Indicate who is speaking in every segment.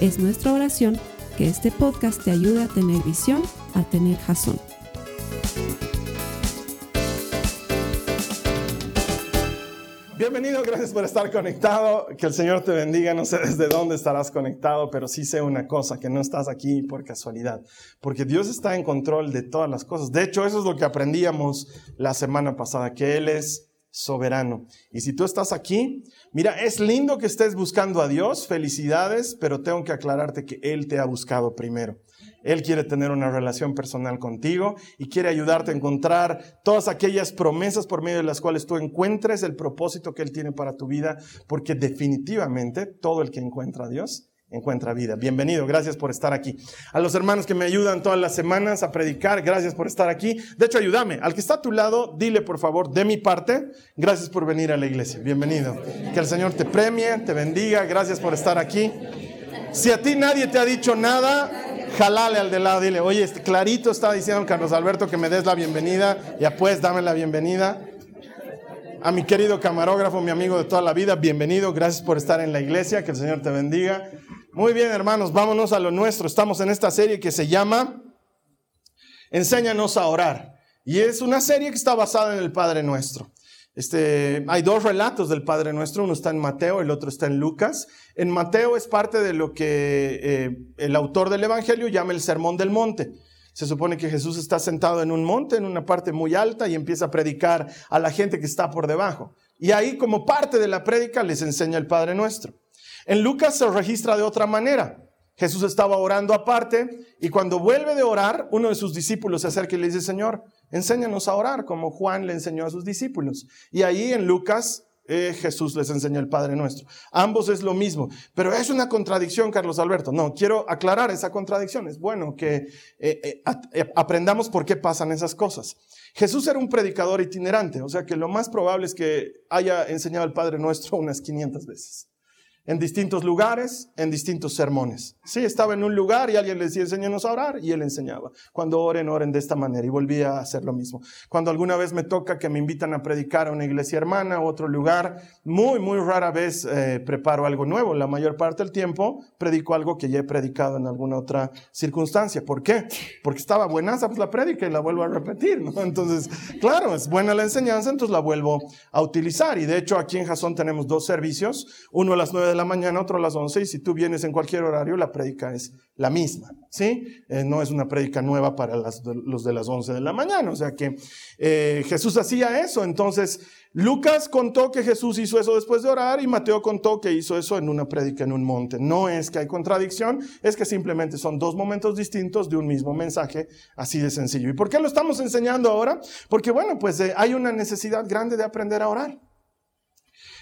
Speaker 1: Es nuestra oración que este podcast te ayude a tener visión, a tener jazón.
Speaker 2: Bienvenido, gracias por estar conectado. Que el Señor te bendiga. No sé desde dónde estarás conectado, pero sí sé una cosa, que no estás aquí por casualidad, porque Dios está en control de todas las cosas. De hecho, eso es lo que aprendíamos la semana pasada, que Él es soberano. Y si tú estás aquí, mira, es lindo que estés buscando a Dios, felicidades, pero tengo que aclararte que Él te ha buscado primero. Él quiere tener una relación personal contigo y quiere ayudarte a encontrar todas aquellas promesas por medio de las cuales tú encuentres el propósito que Él tiene para tu vida, porque definitivamente todo el que encuentra a Dios encuentra vida. Bienvenido, gracias por estar aquí. A los hermanos que me ayudan todas las semanas a predicar, gracias por estar aquí. De hecho, ayúdame. Al que está a tu lado, dile por favor, de mi parte, gracias por venir a la iglesia. Bienvenido. Que el Señor te premie, te bendiga, gracias por estar aquí. Si a ti nadie te ha dicho nada, jalale al de lado, dile, oye, este clarito está diciendo Carlos Alberto que me des la bienvenida, ya pues dame la bienvenida. A mi querido camarógrafo, mi amigo de toda la vida, bienvenido, gracias por estar en la iglesia, que el Señor te bendiga. Muy bien, hermanos, vámonos a lo nuestro. Estamos en esta serie que se llama Enséñanos a orar. Y es una serie que está basada en el Padre Nuestro. Este, hay dos relatos del Padre Nuestro, uno está en Mateo, el otro está en Lucas. En Mateo es parte de lo que eh, el autor del Evangelio llama el Sermón del Monte. Se supone que Jesús está sentado en un monte, en una parte muy alta, y empieza a predicar a la gente que está por debajo. Y ahí, como parte de la prédica, les enseña el Padre Nuestro. En Lucas se registra de otra manera. Jesús estaba orando aparte y cuando vuelve de orar, uno de sus discípulos se acerca y le dice, Señor, enséñanos a orar como Juan le enseñó a sus discípulos. Y ahí en Lucas eh, Jesús les enseñó el Padre Nuestro. Ambos es lo mismo, pero es una contradicción, Carlos Alberto. No, quiero aclarar esa contradicción. Es bueno que eh, eh, aprendamos por qué pasan esas cosas. Jesús era un predicador itinerante, o sea que lo más probable es que haya enseñado el Padre Nuestro unas 500 veces en distintos lugares, en distintos sermones. Sí, estaba en un lugar y alguien le decía, enséñanos a orar, y él enseñaba. Cuando oren, oren de esta manera, y volvía a hacer lo mismo. Cuando alguna vez me toca que me invitan a predicar a una iglesia hermana o otro lugar, muy, muy rara vez eh, preparo algo nuevo. La mayor parte del tiempo predico algo que ya he predicado en alguna otra circunstancia. ¿Por qué? Porque estaba buenaza pues la predica y la vuelvo a repetir, ¿no? Entonces, claro, es buena la enseñanza, entonces la vuelvo a utilizar. Y de hecho, aquí en Jason tenemos dos servicios, uno a las nueve de la mañana, otro a las 11, y si tú vienes en cualquier horario, la prédica es la misma, ¿sí? Eh, no es una prédica nueva para los de las 11 de la mañana, o sea que eh, Jesús hacía eso, entonces Lucas contó que Jesús hizo eso después de orar y Mateo contó que hizo eso en una prédica en un monte. No es que hay contradicción, es que simplemente son dos momentos distintos de un mismo mensaje, así de sencillo. ¿Y por qué lo estamos enseñando ahora? Porque bueno, pues eh, hay una necesidad grande de aprender a orar.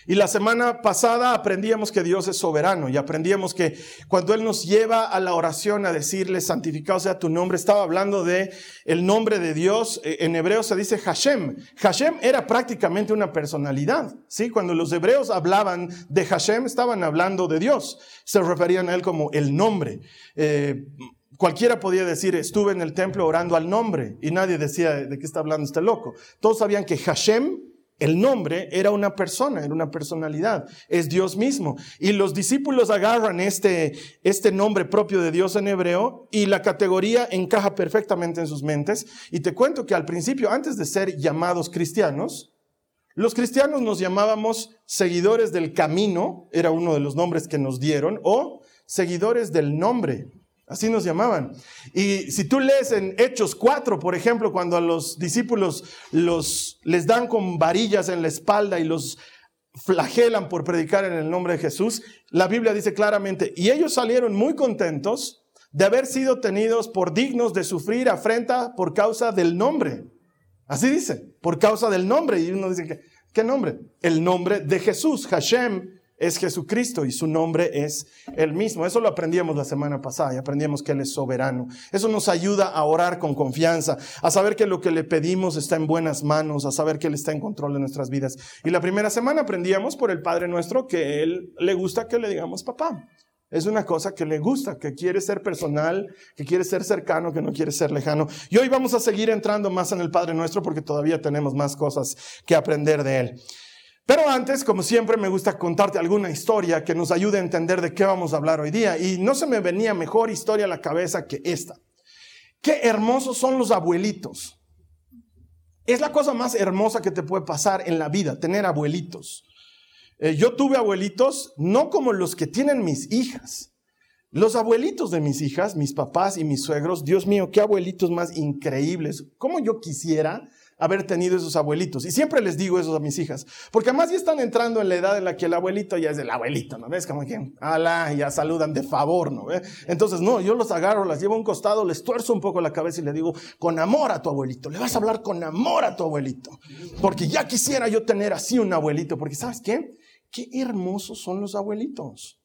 Speaker 2: Y la semana pasada aprendíamos que Dios es soberano y aprendíamos que cuando Él nos lleva a la oración a decirle santificado sea tu nombre, estaba hablando de el nombre de Dios. Eh, en hebreo se dice Hashem. Hashem era prácticamente una personalidad. ¿sí? Cuando los hebreos hablaban de Hashem, estaban hablando de Dios. Se referían a Él como el nombre. Eh, cualquiera podía decir, estuve en el templo orando al nombre y nadie decía, ¿de qué está hablando este loco? Todos sabían que Hashem el nombre era una persona, era una personalidad, es Dios mismo. Y los discípulos agarran este, este nombre propio de Dios en hebreo y la categoría encaja perfectamente en sus mentes. Y te cuento que al principio, antes de ser llamados cristianos, los cristianos nos llamábamos seguidores del camino, era uno de los nombres que nos dieron, o seguidores del nombre. Así nos llamaban. Y si tú lees en Hechos 4, por ejemplo, cuando a los discípulos los, les dan con varillas en la espalda y los flagelan por predicar en el nombre de Jesús, la Biblia dice claramente, y ellos salieron muy contentos de haber sido tenidos por dignos de sufrir afrenta por causa del nombre. Así dice, por causa del nombre. Y uno dice, ¿qué nombre? El nombre de Jesús, Hashem, es Jesucristo y su nombre es el mismo. Eso lo aprendíamos la semana pasada y aprendíamos que Él es soberano. Eso nos ayuda a orar con confianza, a saber que lo que le pedimos está en buenas manos, a saber que Él está en control de nuestras vidas. Y la primera semana aprendíamos por el Padre nuestro que Él le gusta que le digamos papá. Es una cosa que le gusta, que quiere ser personal, que quiere ser cercano, que no quiere ser lejano. Y hoy vamos a seguir entrando más en el Padre nuestro porque todavía tenemos más cosas que aprender de Él. Pero antes, como siempre, me gusta contarte alguna historia que nos ayude a entender de qué vamos a hablar hoy día. Y no se me venía mejor historia a la cabeza que esta. Qué hermosos son los abuelitos. Es la cosa más hermosa que te puede pasar en la vida, tener abuelitos. Eh, yo tuve abuelitos no como los que tienen mis hijas. Los abuelitos de mis hijas, mis papás y mis suegros, Dios mío, qué abuelitos más increíbles. Como yo quisiera haber tenido esos abuelitos. Y siempre les digo eso a mis hijas, porque además ya están entrando en la edad en la que el abuelito ya es el abuelito, ¿no ves? Como que, ala, ya saludan de favor, ¿no ves? Entonces, no, yo los agarro, las llevo a un costado, les tuerzo un poco la cabeza y le digo, con amor a tu abuelito, le vas a hablar con amor a tu abuelito, porque ya quisiera yo tener así un abuelito, porque ¿sabes qué? Qué hermosos son los abuelitos.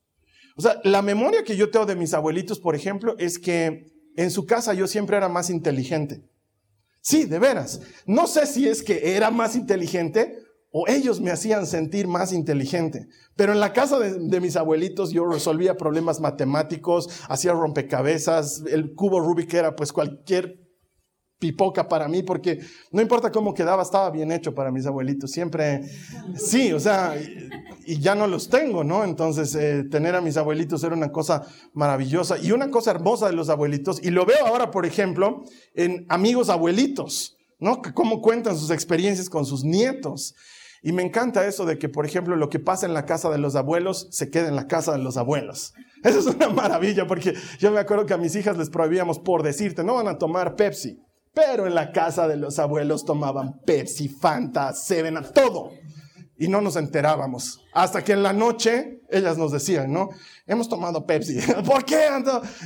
Speaker 2: O sea, la memoria que yo tengo de mis abuelitos, por ejemplo, es que en su casa yo siempre era más inteligente. Sí, de veras. No sé si es que era más inteligente o ellos me hacían sentir más inteligente. Pero en la casa de, mis abuelitos yo resolvía problemas matemáticos, hacía rompecabezas, el cubo Rubik era pues cualquier pipoca para mí, porque no importa cómo quedaba, estaba bien hecho para mis abuelitos. Siempre, sí, o sea, y, ya no los tengo, ¿no? Entonces, eh, tener a mis abuelitos era una cosa maravillosa y una cosa hermosa de los abuelitos. Y lo veo ahora, por ejemplo, en amigos abuelitos, ¿no? Cómo cuentan sus experiencias con sus nietos. Y me encanta eso de que, por ejemplo, lo que pasa en la casa de los abuelos se queda en la casa de los abuelos. Eso es una maravilla porque yo me acuerdo que a mis hijas les prohibíamos por decirte, no van a tomar Pepsi. Pero en la casa de los abuelos tomaban Pepsi, Fanta, Seven, todo. Y no nos enterábamos. Hasta que en la noche ellas nos decían, ¿no? Hemos tomado Pepsi. ¿Por qué?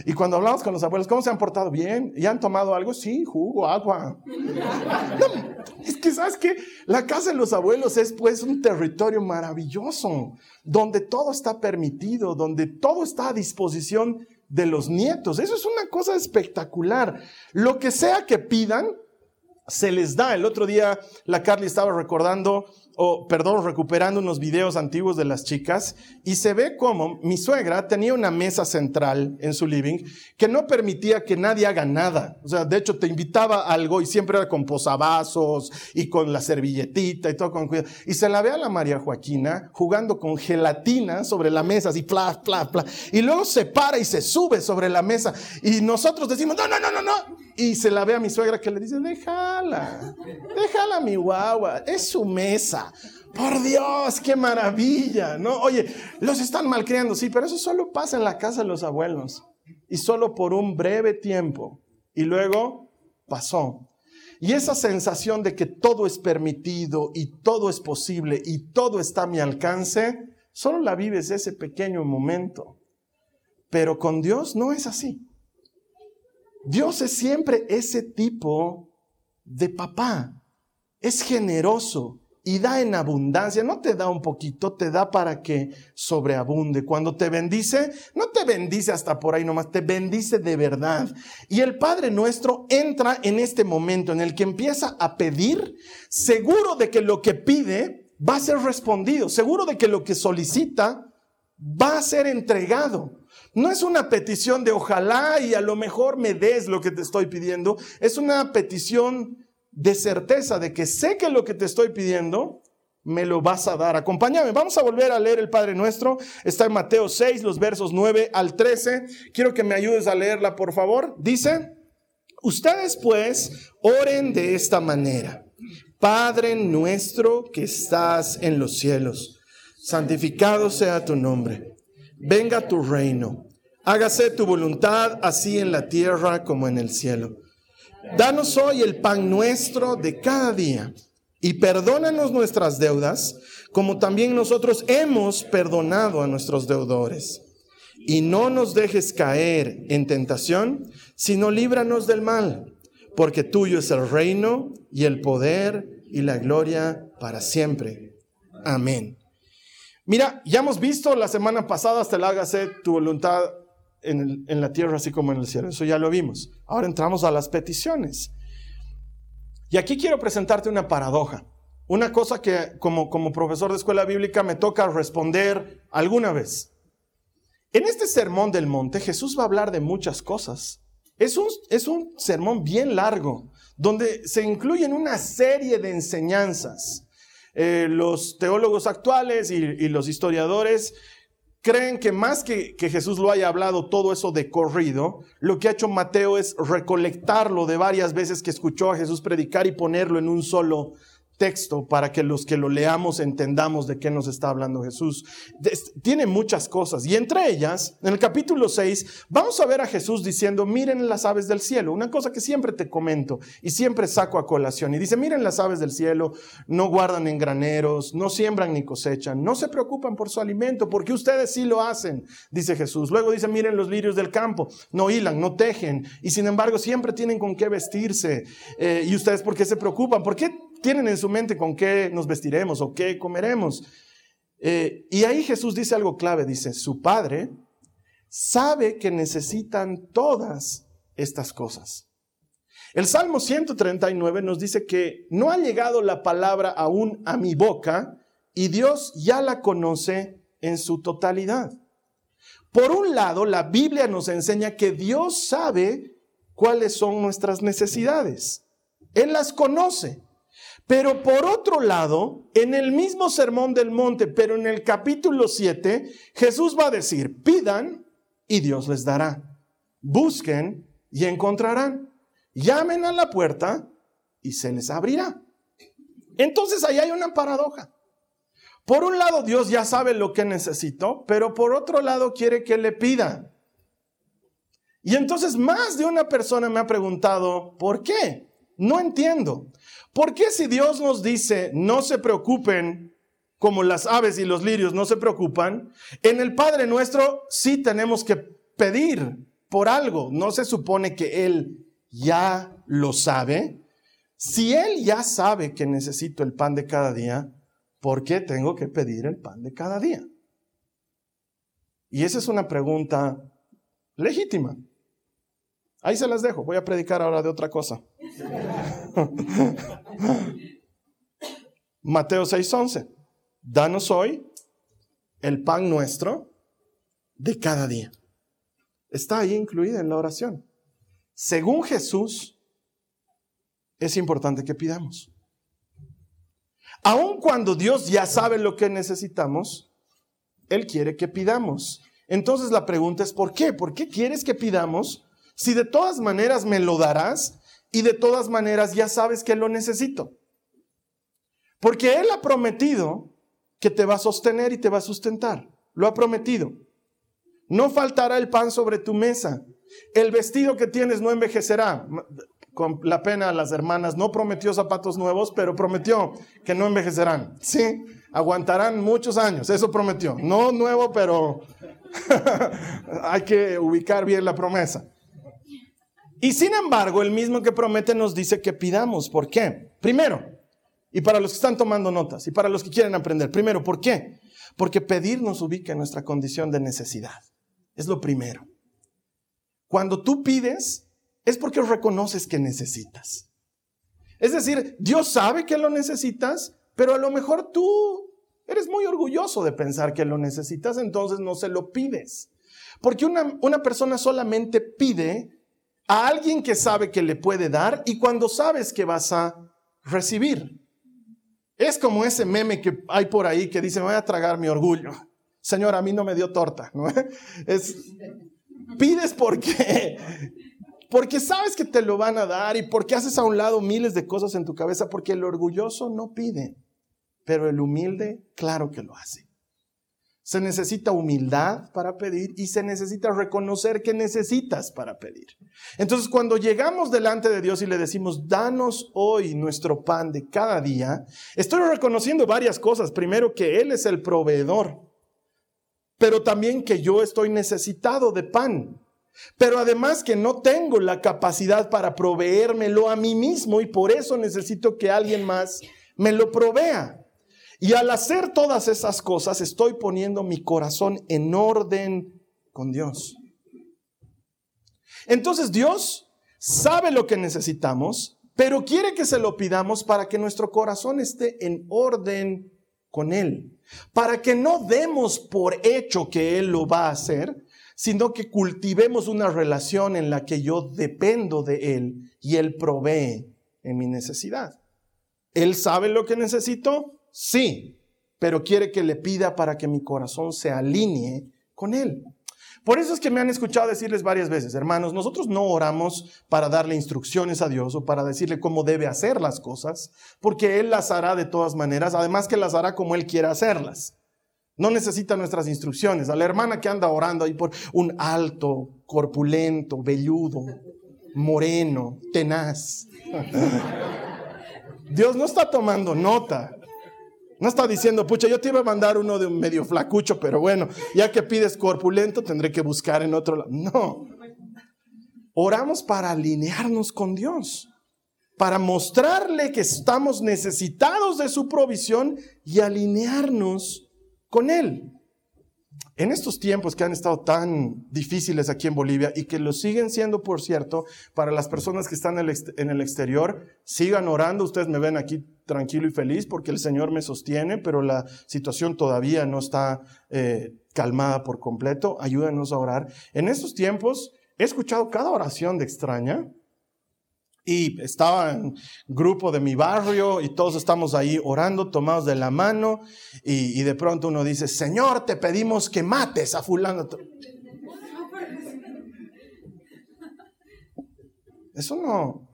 Speaker 2: Y cuando hablamos con los abuelos, ¿cómo se han portado bien? ¿Y han tomado algo? Sí, jugo, agua. es que, ¿sabes qué? La casa de los abuelos es pues un territorio maravilloso, donde todo está permitido, donde todo está a disposición de los nietos. Eso es una cosa espectacular. Lo que sea que pidan, se les da. El otro día la Carly estaba recordando o perdón, recuperando unos videos antiguos de las chicas y se ve como mi suegra tenía una mesa central en su living que no permitía que nadie haga nada. O sea, de hecho te invitaba a algo y siempre era con posavasos y con la servilletita y todo con cuidado. Y se la ve a la María Joaquina jugando con gelatina sobre la mesa, así, pla, pla, pla. Y luego se para y se sube sobre la mesa. Y nosotros decimos, no, no, no, no, no. Y se la ve a mi suegra que le dice, déjala, déjala mi guagua, es su mesa. Por Dios, qué maravilla, ¿no? Oye, los están malcriando, sí, pero eso solo pasa en la casa de los abuelos. Y solo por un breve tiempo. Y luego pasó. Y esa sensación de que todo es permitido y todo es posible y todo está a mi alcance, solo la vives ese pequeño momento. Pero con Dios no es así. Dios es siempre ese tipo de papá. Es generoso y da en abundancia. No te da un poquito, te da para que sobreabunde. Cuando te bendice, no te bendice hasta por ahí nomás, te bendice de verdad. Y el Padre nuestro entra en este momento en el que empieza a pedir, seguro de que lo que pide va a ser respondido, seguro de que lo que solicita va a ser entregado. No es una petición de ojalá y a lo mejor me des lo que te estoy pidiendo. Es una petición de certeza de que sé que lo que te estoy pidiendo me lo vas a dar. Acompáñame, vamos a volver a leer el Padre Nuestro. Está en Mateo 6, los versos 9 al 13. Quiero que me ayudes a leerla, por favor. Dice, ustedes pues oren de esta manera. Padre nuestro que estás en los cielos, santificado sea tu nombre venga tu reino, hágase tu voluntad así en la tierra como en el cielo. Danos hoy el pan nuestro de cada día y perdónanos nuestras deudas como también nosotros hemos perdonado a nuestros deudores. Y no nos dejes caer en tentación, sino líbranos del mal, porque tuyo es el reino y el poder y la gloria para siempre. Amén. Mira, ya hemos visto la semana pasada, hasta el hágase tu voluntad en, en, la tierra así como en el cielo. Eso ya lo vimos. Ahora entramos a las peticiones. Y aquí quiero presentarte una paradoja. Una cosa que como, como profesor de escuela bíblica me toca responder alguna vez. En este sermón del monte Jesús va a hablar de muchas cosas. Es un, es un sermón bien largo, donde se incluyen una serie de enseñanzas. Eh, los teólogos actuales y, y, los historiadores creen que más que, que Jesús lo haya hablado todo eso de corrido, lo que ha hecho Mateo es recolectarlo de varias veces que escuchó a Jesús predicar y ponerlo en un solo texto para que los que lo leamos entendamos de qué nos está hablando Jesús. Tiene muchas cosas y entre ellas, en el capítulo 6, vamos a ver a Jesús diciendo, miren las aves del cielo, una cosa que siempre te comento y siempre saco a colación. Y dice, miren las aves del cielo, no guardan en graneros, no siembran ni cosechan, no se preocupan por su alimento, porque ustedes sí lo hacen, dice Jesús. Luego dice, miren los lirios del campo, no hilan, no tejen, y sin embargo siempre tienen con qué vestirse. Eh, y ustedes, ¿por qué se preocupan? ¿Por qué tienen en su mente con qué nos vestiremos o qué comeremos. Eh, y ahí Jesús dice algo clave, dice, su Padre sabe que necesitan todas estas cosas. El Salmo 139 nos dice que no ha llegado la palabra aún a mi boca y Dios ya la conoce en su totalidad. Por un lado, la Biblia nos enseña que Dios sabe cuáles son nuestras necesidades. Él las conoce. Pero por otro lado, en el mismo sermón del monte, pero en el capítulo 7, Jesús va a decir, pidan y Dios les dará. Busquen y encontrarán. Llamen a la puerta y se les abrirá. Entonces ahí hay una paradoja. Por un lado, Dios ya sabe lo que necesito, pero por otro lado quiere que le pida. Y entonces más de una persona me ha preguntado, ¿por qué? No entiendo. ¿Por qué si Dios nos dice, no se preocupen como las aves y los lirios no se preocupan, en el Padre nuestro sí tenemos que pedir por algo? ¿No se supone que Él ya lo sabe? Si Él ya sabe que necesito el pan de cada día, ¿por qué tengo que pedir el pan de cada día? Y esa es una pregunta legítima. Ahí se las dejo. Voy a predicar ahora de otra cosa. Mateo 6:11. Danos hoy el pan nuestro de cada día. Está ahí incluida en la oración. Según Jesús, es importante que pidamos. Aun cuando Dios ya sabe lo que necesitamos, Él quiere que pidamos. Entonces la pregunta es, ¿por qué? ¿Por qué quieres que pidamos si de todas maneras me lo darás y de todas maneras ya sabes que lo necesito. Porque Él ha prometido que te va a sostener y te va a sustentar. Lo ha prometido. No faltará el pan sobre tu mesa. El vestido que tienes no envejecerá. Con la pena a las hermanas, no prometió zapatos nuevos, pero prometió que no envejecerán. Sí, aguantarán muchos años. Eso prometió. No nuevo, pero hay que ubicar bien la promesa. Y sin embargo, el mismo que promete nos dice que pidamos. ¿Por qué? Primero, y para los que están tomando notas y para los que quieren aprender, primero, ¿por qué? Porque pedir nos ubica en nuestra condición de necesidad. Es lo primero. Cuando tú pides, es porque reconoces que necesitas. Es decir, Dios sabe que lo necesitas, pero a lo mejor tú eres muy orgulloso de pensar que lo necesitas, entonces no se lo pides. Porque una, una persona solamente pide a alguien que sabe que le puede dar y cuando sabes que vas a recibir. Es como ese meme que hay por ahí que dice, me voy a tragar mi orgullo. Señor, a mí no me dio torta. ¿no? Es, pides porque, porque sabes que te lo van a dar y porque haces a un lado miles de cosas en tu cabeza, porque el orgulloso no pide, pero el humilde, claro que lo hace. Se necesita humildad para pedir y se necesita reconocer que necesitas para pedir. Entonces, cuando llegamos delante de Dios y le decimos, danos hoy nuestro pan de cada día, estoy reconociendo varias cosas. Primero, que Él es el proveedor, pero también que yo estoy necesitado de pan. Pero además que no tengo la capacidad para proveérmelo a mí mismo y por eso necesito que alguien más me lo provea. Y al hacer todas esas cosas, estoy poniendo mi corazón en orden con Dios. Entonces Dios sabe lo que necesitamos, pero quiere que se lo pidamos para que nuestro corazón esté en orden con Él, para que no demos por hecho que Él lo va a hacer, sino que cultivemos una relación en la que yo dependo de Él y Él provee en mi necesidad. ¿Él sabe lo que necesito? Sí, pero quiere que le pida para que mi corazón se alinee con Él. Por eso es que me han escuchado decirles varias veces, hermanos, nosotros no oramos para darle instrucciones a Dios o para decirle cómo debe hacer las cosas, porque Él las hará de todas maneras, además que las hará como Él quiera hacerlas. No necesita nuestras instrucciones. A la hermana que anda orando ahí por un alto, corpulento, velludo, moreno, tenaz. Dios no está tomando nota. No está diciendo, pucha, yo te iba a mandar uno de un medio flacucho, pero bueno, ya que pides corpulento, tendré que buscar en otro lado. No. Oramos para alinearnos con Dios, para mostrarle que estamos necesitados de su provisión y alinearnos con Él. En estos tiempos que han estado tan difíciles aquí en Bolivia y que lo siguen siendo, por cierto, para las personas que están en el exterior, sigan orando. Ustedes me ven aquí tranquilo y feliz porque el Señor me sostiene, pero la situación todavía no está eh, calmada por completo. Ayúdenos a orar. En estos tiempos he escuchado cada oración de extraña y estaba en grupo de mi barrio y todos estamos ahí orando, tomados de la mano y, de pronto uno dice, Señor, te pedimos que mates a fulano. Eso no,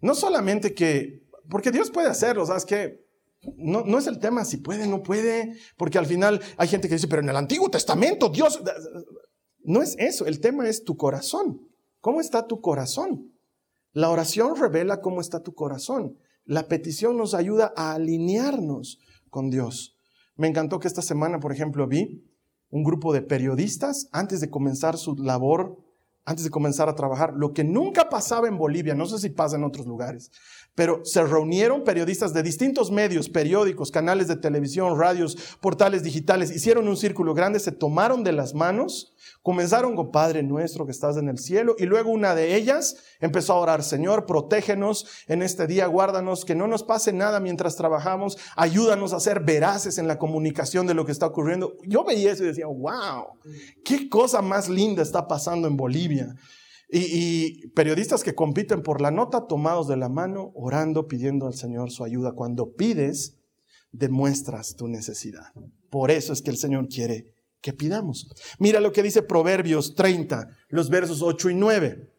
Speaker 2: no solamente que, porque Dios puede hacerlo, ¿sabes qué? No, no es el tema si puede, no puede, porque al final hay gente que dice, pero en el Antiguo Testamento Dios, no es eso, el tema es tu corazón. ¿Cómo está tu corazón? La oración revela cómo está tu corazón. La petición nos ayuda a alinearnos con Dios. Me encantó que esta semana, por ejemplo, vi un grupo de periodistas antes de comenzar su labor, antes de comenzar a trabajar, lo que nunca pasaba en Bolivia, no sé si pasa en otros lugares, pero se reunieron periodistas de distintos medios, periódicos, canales de televisión, radios, portales digitales, hicieron un círculo grande, se tomaron de las manos Comenzaron con Padre nuestro que estás en el cielo y luego una de ellas empezó a orar, Señor, protégenos en este día, guárdanos, que no nos pase nada mientras trabajamos, ayúdanos a ser veraces en la comunicación de lo que está ocurriendo. Yo veía eso y decía, wow, qué cosa más linda está pasando en Bolivia. Y, y, periodistas que compiten por la nota, tomados de la mano, orando, pidiendo al Señor su ayuda. Cuando pides, demuestras tu necesidad. Por eso es que el Señor quiere que pidamos. Mira lo que dice Proverbios 30, los versos 8 y 9.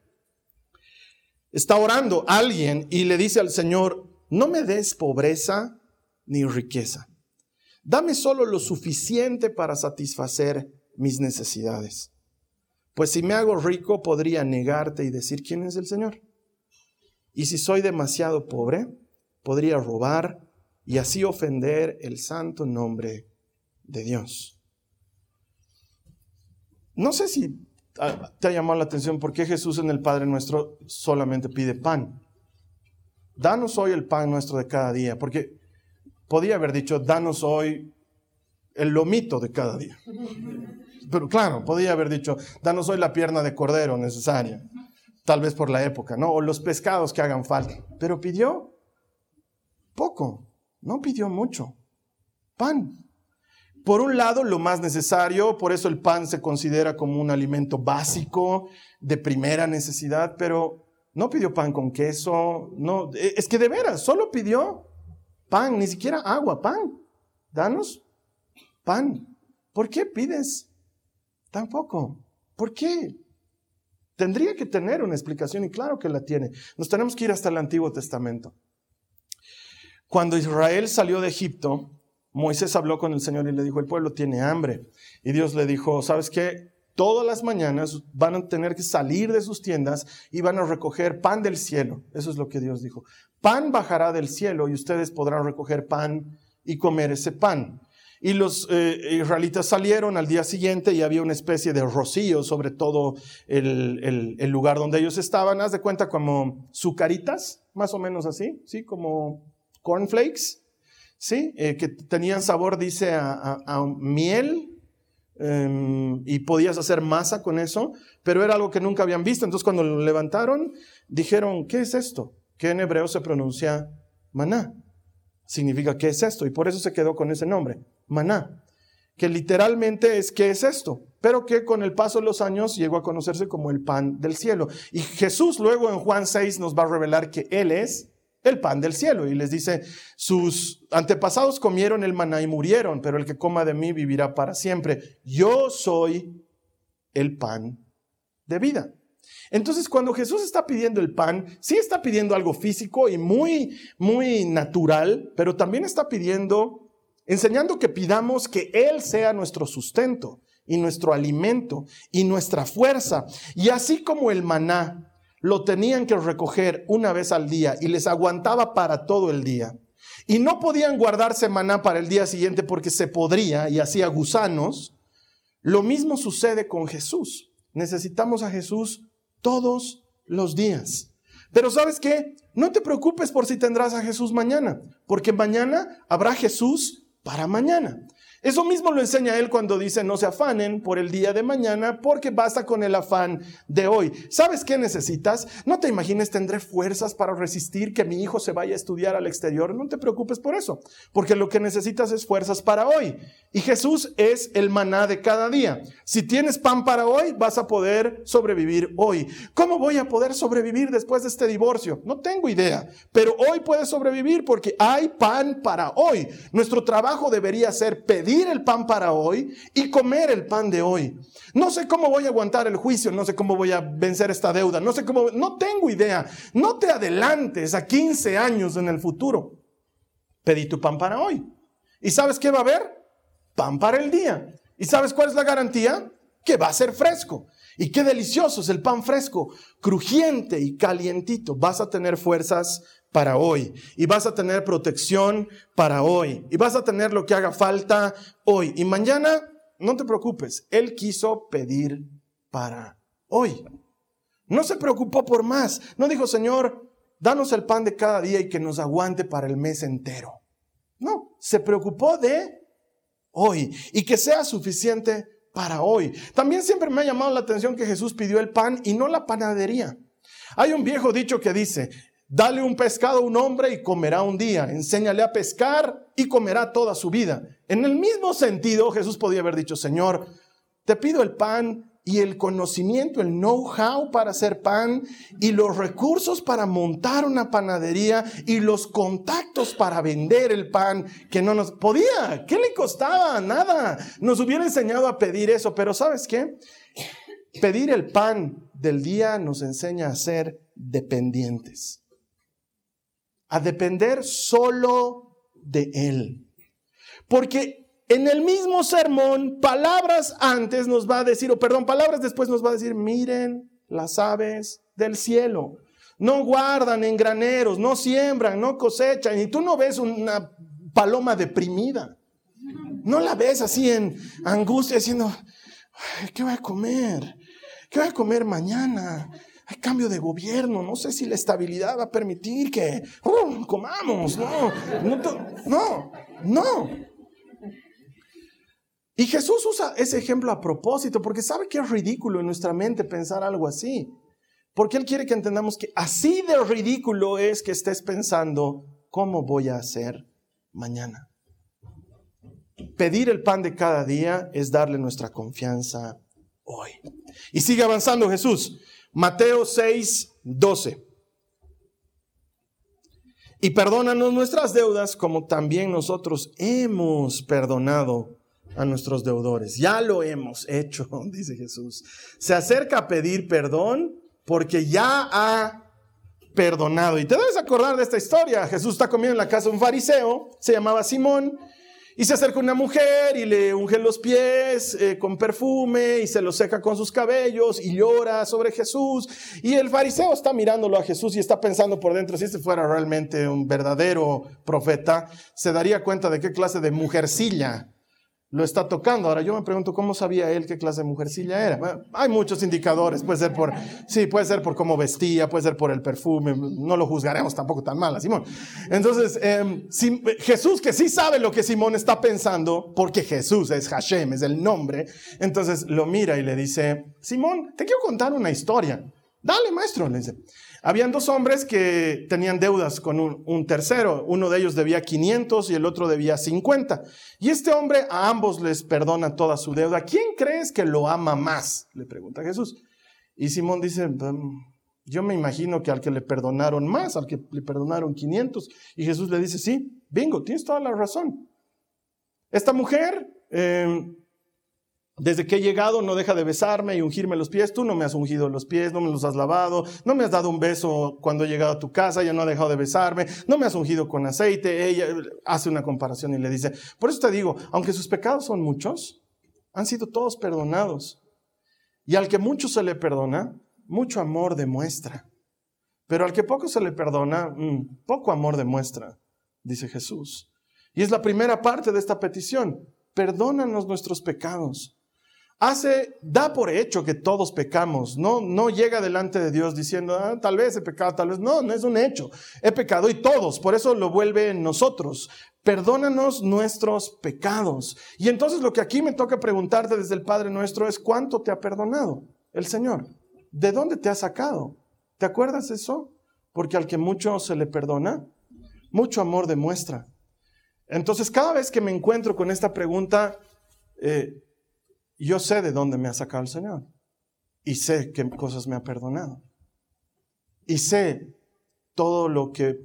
Speaker 2: Está orando alguien y le dice al Señor, no me des pobreza ni riqueza. Dame solo lo suficiente para satisfacer mis necesidades. Pues si me hago rico podría negarte y decir quién es el Señor. Y si soy demasiado pobre, podría robar y así ofender el santo nombre de Dios. No sé si ah, te ha llamado la atención por qué Jesús en el Padre Nuestro solamente pide pan. Danos hoy el pan nuestro de cada día, porque podía haber dicho, danos hoy el lomito de cada día. Pero claro, podía haber dicho, danos hoy la pierna de cordero necesaria, tal vez por la época, ¿no? O los pescados que hagan falta. Pero pidió poco, no pidió mucho. Pan. Por un lado, lo más necesario, por eso el pan se considera como un alimento básico, de primera necesidad, pero no pidió pan con queso, no, e, es que de veras, solo pidió pan, ni siquiera agua, pan. Danos pan. ¿Por qué pides tampoco? ¿Por qué? Tendría que tener una explicación y claro que la tiene. Nos tenemos que ir hasta el Antiguo Testamento. Cuando Israel salió de Egipto, Moisés habló con el Señor y le dijo, el pueblo tiene hambre. Y Dios le dijo, ¿sabes qué? Todas las mañanas van a tener que salir de sus tiendas y van a recoger pan del cielo. Eso es lo que Dios dijo. Pan bajará del cielo y ustedes podrán recoger pan y comer ese pan. Y los eh, israelitas salieron al día siguiente y había una especie de rocío sobre todo el, lugar donde ellos estaban. Haz de cuenta como sucaritas, más o menos así, ¿sí? Como cornflakes ¿sí? Eh, que tenían sabor, dice, a, miel, em, y podías hacer masa con eso, pero era algo que nunca habían visto. Entonces cuando lo levantaron, dijeron, ¿qué es esto? Que en hebreo se pronuncia maná. Significa, ¿qué es esto? Y por eso se quedó con ese nombre, maná, que literalmente es, ¿qué es esto? Pero que con el paso de los años llegó a conocerse como el pan del cielo. Y Jesús luego en Juan 6 nos va a revelar que Él es el pan del cielo. Y les dice, sus antepasados comieron el maná y murieron, pero el que coma de mí vivirá para siempre. Yo soy el pan de vida. Entonces, cuando Jesús está pidiendo el pan, sí está pidiendo algo físico y muy, muy natural, pero también está pidiendo, enseñando que pidamos que Él sea nuestro sustento y nuestro alimento y nuestra fuerza. Y así como el maná lo tenían que recoger una vez al día y les aguantaba para todo el día. Y no podían guardarse maná para el día siguiente porque se podría y hacía gusanos. Lo mismo sucede con Jesús. Necesitamos a Jesús todos los días. Pero sabes qué? No te preocupes por si tendrás a Jesús mañana, porque mañana habrá Jesús para mañana. Eso mismo lo enseña él cuando dice no se afanen por el día de mañana porque basta con el afán de hoy. ¿Sabes qué necesitas? No te imagines tendré fuerzas para resistir que mi hijo se vaya a estudiar al exterior. No te preocupes por eso, porque lo que necesitas es fuerzas para hoy. Y Jesús es el maná de cada día. Si tienes pan para hoy, vas a poder sobrevivir hoy. ¿Cómo voy a poder sobrevivir después de este divorcio? No tengo idea, pero hoy puedes sobrevivir porque hay pan para hoy. Nuestro trabajo debería ser pedir el pan para hoy y comer el pan de hoy. No sé cómo voy a aguantar el juicio, no sé cómo voy a vencer esta deuda, no sé cómo, no tengo idea. No te adelantes a 15 años en el futuro. Pedí tu pan para hoy. ¿Y sabes qué va a haber? Pan para el día. ¿Y sabes cuál es la garantía? Que va a ser fresco. Y qué delicioso es el pan fresco, crujiente y calientito. Vas a tener fuerzas para hoy. Y vas a tener protección para hoy. Y vas a tener lo que haga falta hoy. Y mañana, no te preocupes, Él quiso pedir para hoy. No se preocupó por más. No dijo, Señor, danos el pan de cada día y que nos aguante para el mes entero. No, se preocupó de hoy y que sea suficiente para hoy. También siempre me ha llamado la atención que Jesús pidió el pan y no la panadería. Hay un viejo dicho que dice, Dale un pescado a un hombre y comerá un día. Enséñale a pescar y comerá toda su vida. En el mismo sentido, Jesús podía haber dicho, Señor, te pido el pan y el conocimiento, el know-how para hacer pan y los recursos para montar una panadería y los contactos para vender el pan que no nos podía. ¿Qué le costaba? Nada. Nos hubiera enseñado a pedir eso, pero ¿sabes qué? Pedir el pan del día nos enseña a ser dependientes a depender solo de Él. Porque en el mismo sermón, palabras antes nos va a decir, o perdón, palabras después nos va a decir, miren las aves del cielo. No guardan en graneros, no siembran, no cosechan. Y tú no ves una paloma deprimida. No la ves así en angustia diciendo, ¿qué voy a comer? ¿Qué voy a comer mañana? Hay cambio de gobierno, no sé si la estabilidad va a permitir que comamos, no, no, no, Y Jesús usa ese ejemplo a propósito porque sabe que es ridículo en nuestra mente pensar algo así. Porque Él quiere que entendamos que así de ridículo es que estés pensando, ¿cómo voy a hacer mañana? Pedir el pan de cada día es darle nuestra confianza hoy. Y sigue avanzando Jesús. Mateo 6, 12. Y perdónanos nuestras deudas como también nosotros hemos perdonado a nuestros deudores. Ya lo hemos hecho, dice Jesús. Se acerca a pedir perdón porque ya ha perdonado. Y te debes acordar de esta historia. Jesús está comiendo en la casa de un fariseo, se llamaba Simón, y se acerca una mujer y le unge los pies eh, con perfume y se los seca con sus cabellos y llora sobre Jesús. Y el fariseo está mirándolo a Jesús y está pensando por dentro, si este fuera realmente un verdadero profeta, se daría cuenta de qué clase de mujercilla lo está tocando. Ahora yo me pregunto cómo sabía él qué clase de mujercilla era. hay muchos indicadores, puede ser por, sí, puede ser por cómo vestía, puede ser por el perfume, no lo juzgaremos tampoco tan mal a Simón. Entonces, em, Jesús que sí sabe lo que Simón está pensando, porque Jesús es Hashem, es el nombre, entonces lo mira y le dice, Simón, te quiero contar una historia. Dale, maestro, le dice. Habían dos hombres que tenían deudas con un, tercero. Uno de ellos debía 500 y el otro debía 50. Y este hombre a ambos les perdona toda su deuda. ¿Quién crees que lo ama más? Le pregunta Jesús. Y Simón dice, mm, yo me imagino que al que le perdonaron más, al que le perdonaron 500. Y Jesús le dice, sí, bingo, tienes toda la razón. Esta mujer... Eh, desde que he llegado no deja de besarme y ungirme los pies. Tú no me has ungido los pies, no me los has lavado, no me has dado un beso cuando he llegado a tu casa, ya no ha dejado de besarme, no me has ungido con aceite. Ella hace una comparación y le dice, por eso te digo, aunque sus pecados son muchos, han sido todos perdonados. Y al que mucho se le perdona, mucho amor demuestra. Pero al que poco se le perdona, mm, poco amor demuestra, dice Jesús. Y es la primera parte de esta petición. Perdónanos nuestros pecados hace, da por hecho que todos pecamos, no, no llega delante de Dios diciendo, ah, tal vez he pecado, tal vez no, no es un hecho, he pecado y todos, por eso lo vuelve en nosotros. Perdónanos nuestros pecados. Y entonces lo que aquí me toca preguntarte desde el Padre nuestro es, ¿cuánto te ha perdonado el Señor? ¿De dónde te ha sacado? ¿Te acuerdas eso? Porque al que mucho se le perdona, mucho amor demuestra. Entonces, cada vez que me encuentro con esta pregunta, eh, yo sé de dónde me ha sacado el Señor. Y sé qué cosas me ha perdonado. Y sé todo lo que,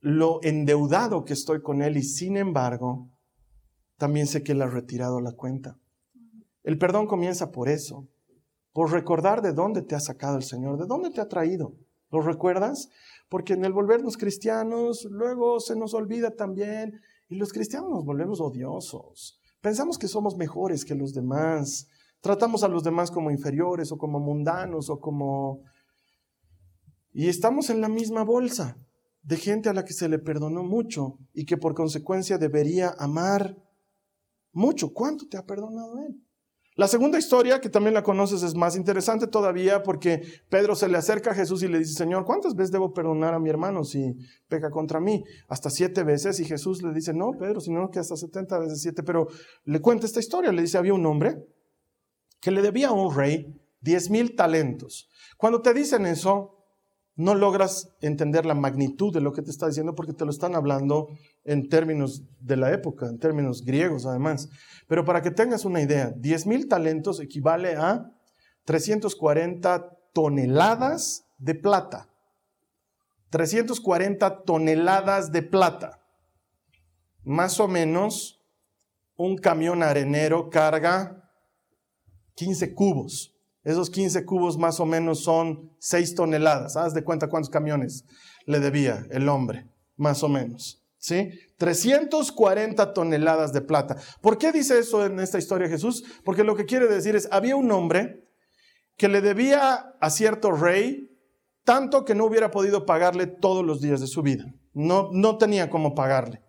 Speaker 2: lo endeudado que estoy con Él. Y sin embargo, también sé que Él ha retirado la cuenta. El perdón comienza por eso. Por recordar de dónde te ha sacado el Señor, de dónde te ha traído. ¿Lo recuerdas? Porque en el volvernos cristianos, luego se nos olvida también, y los cristianos nos volvemos odiosos. Pensamos que somos mejores que los demás. Tratamos a los demás como inferiores o como mundanos o como... Y estamos en la misma bolsa de gente a la que se le perdonó mucho y que por consecuencia debería amar mucho. ¿Cuánto te ha perdonado Él? La segunda historia, que también la conoces, es más interesante todavía porque Pedro se le acerca a Jesús y le dice, Señor, ¿cuántas veces debo perdonar a mi hermano si peca contra mí? Hasta siete veces. Y Jesús le dice, no, Pedro, sino que hasta setenta veces siete. Pero le cuenta esta historia. Le dice, había un hombre que le debía a un rey diez mil talentos. Cuando te dicen eso, no logras entender la magnitud de lo que te está diciendo porque te lo están hablando en términos de la época, en términos griegos además. Pero para que tengas una idea, 10 mil talentos equivale a 340 toneladas de plata. 340 toneladas de plata. Más o menos un camión arenero carga 15 cubos. Esos 15 cubos más o menos son 6 toneladas. Haz de cuenta cuántos camiones le debía el hombre, más o menos. ¿Sí? 340 toneladas de plata. ¿Por qué dice eso en esta historia Jesús? Porque lo que quiere decir es, había un hombre que le debía a cierto rey tanto que no hubiera podido pagarle todos los días de su vida. No, no tenía cómo pagarle.